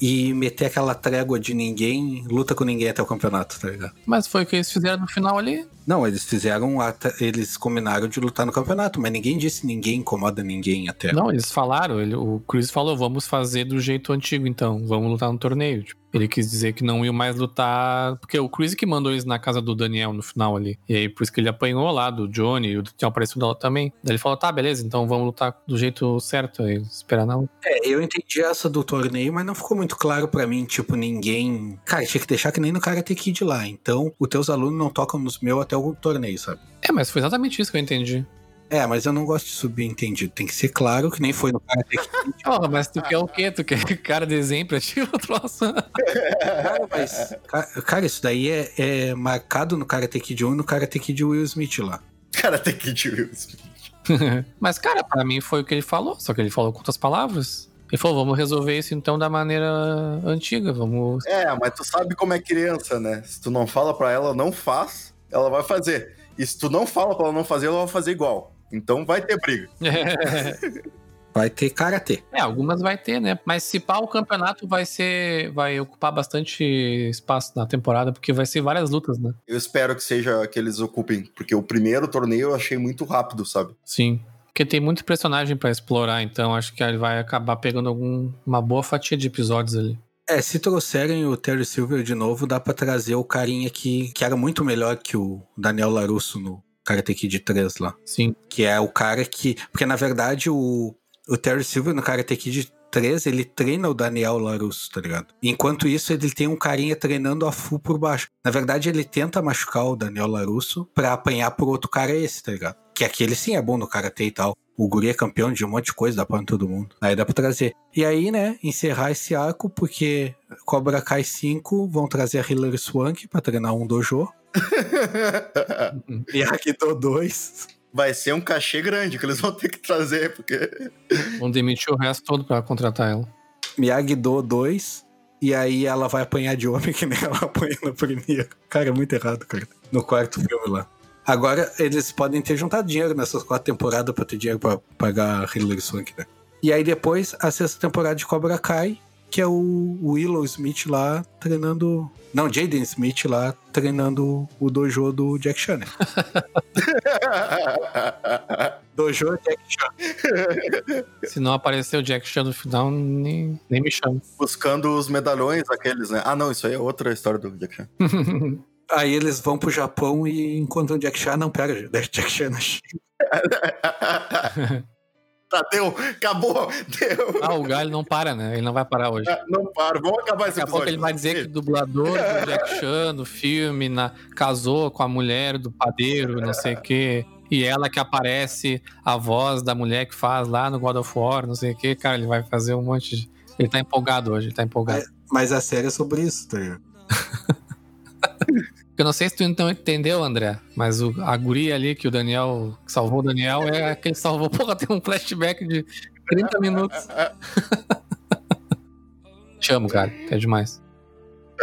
E meter aquela trégua de ninguém luta com ninguém até o campeonato, tá ligado? Mas foi o que eles fizeram no final ali. Não, eles fizeram. até- eles combinaram de lutar no campeonato, mas ninguém disse ninguém incomoda ninguém até. Não, eles falaram, ele- o Chris falou, vamos fazer do jeito antigo então, vamos lutar no torneio. Tipo, ele quis dizer que não iam mais lutar, porque o Chris que mandou eles na casa do Daniel no final ali. E aí por isso que ele apanhou lá do Johnny, e o tinha aparecido lá também. Daí ele falou, tá, beleza, então vamos lutar do jeito certo. Aí esperar não. É, eu entendi essa do torneio, mas não ficou muito claro pra mim, tipo, ninguém. Cara, tinha que deixar que nem no Karate Kid lá. Então, os teus alunos não tocam nos meus até o torneio, sabe? É, mas foi exatamente isso que eu entendi. É, mas eu não gosto de subentendido. Tem que ser claro que nem foi no Karate Kid. Porra, mas tu quer o quê? Tu quer que o cara desenhe pra ti o troço? Cara, mas. ca- Cara, isso daí é, é marcado no Karate Kid 1 e no Karate Kid Will Smith lá. Cara, tem que ir mas, cara, pra mim foi o que ele falou, só que ele falou com outras palavras. Ele falou, vamos resolver isso então da maneira antiga, vamos É, mas tu sabe como é criança, né? Se tu não fala pra ela, não faz, ela vai fazer. E se tu não fala pra ela não fazer, ela vai fazer igual. Então vai ter briga. Vai ter karatê. É, algumas vai ter, né? Mas se pá, o campeonato vai ser. vai ocupar bastante espaço na temporada, porque vai ser várias lutas, né? Eu espero que seja que eles ocupem, porque o primeiro torneio eu achei muito rápido, sabe? Sim. Porque tem muito personagem pra explorar, então acho que ele vai acabar pegando algum, uma boa fatia de episódios ali. É, se trouxerem o Terry Silver de novo, dá pra trazer o carinha que, que era muito melhor que o Daniel Larusso no Karate Kid 3 lá. Sim. Que é o cara que. Porque na verdade o, o Terry Silver no Karate Kid 3, ele treina o Daniel Larusso, tá ligado? Enquanto isso, ele tem um carinha treinando a full por baixo. Na verdade, ele tenta machucar o Daniel Larusso pra apanhar por outro cara esse, tá ligado? Que aquele sim é bom no Karate e tal. O guri é campeão de um monte de coisa, dá pra todo mundo. Aí dá pra trazer. E aí, né, encerrar esse arco, porque Cobra Kai 5 vão trazer a Hilary Swank pra treinar um dojo. e Aikido 2 Vai ser um cachê grande que eles vão ter que trazer, porque. Vão demitir o resto todo pra contratar ela. Miyagi-Do 2. E aí ela vai apanhar de homem que nem ela apanha no primeiro. Cara, é muito errado, cara. No quarto filme lá. Agora, eles podem ter juntado dinheiro nessas quatro temporadas pra ter dinheiro pra pagar a Hilary Swank, né? E aí depois, a sexta temporada de Cobra Kai, que é o Willow Smith lá treinando... Não, Jaden Smith lá treinando o dojo do Jack Chan? Dojo Jack Chan. Se não aparecer o Jack Chan no final, nem, nem me chama. Buscando os medalhões aqueles, né? Ah, não, isso aí é outra história do Jack Chan. Aí eles vão pro Japão e encontram o Jack Chan. Não, pera, Jack Chan na China. Tá, deu, acabou, deu. Ah, o Galho não para, né? Ele não vai parar hoje. Ah, Não para, vamos acabar esse Daqui a pouco episódio. ele vai dizer que o dublador do Jack Chan no filme na, casou com a mulher do padeiro, não sei o quê. E ela que aparece a voz da mulher que faz lá no God of War, não sei o quê. Cara, ele vai fazer um monte de. Ele tá empolgado hoje, ele tá empolgado. Mas a série é sobre isso, tá ligado? Eu não sei se tu então entendeu, André, mas o, a guria ali que o Daniel que salvou o Daniel é a que salvou. Porra, tem um flashback de 30 minutos. Te amo, cara. É demais.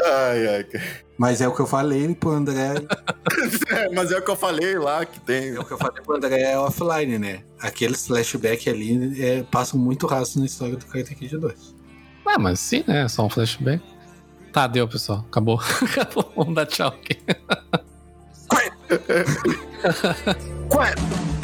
Ai, ai. Mas é o que eu falei pro André. Mas é o que eu falei lá, que tem. É o que eu falei pro André offline, né? Aqueles flashback ali é, passam muito rastro na história do Karate Kid 2. Ah, mas sim, né? É só um flashback. Tá, deu, pessoal. Acabou. Acabou. Vamos dar tchau aqui.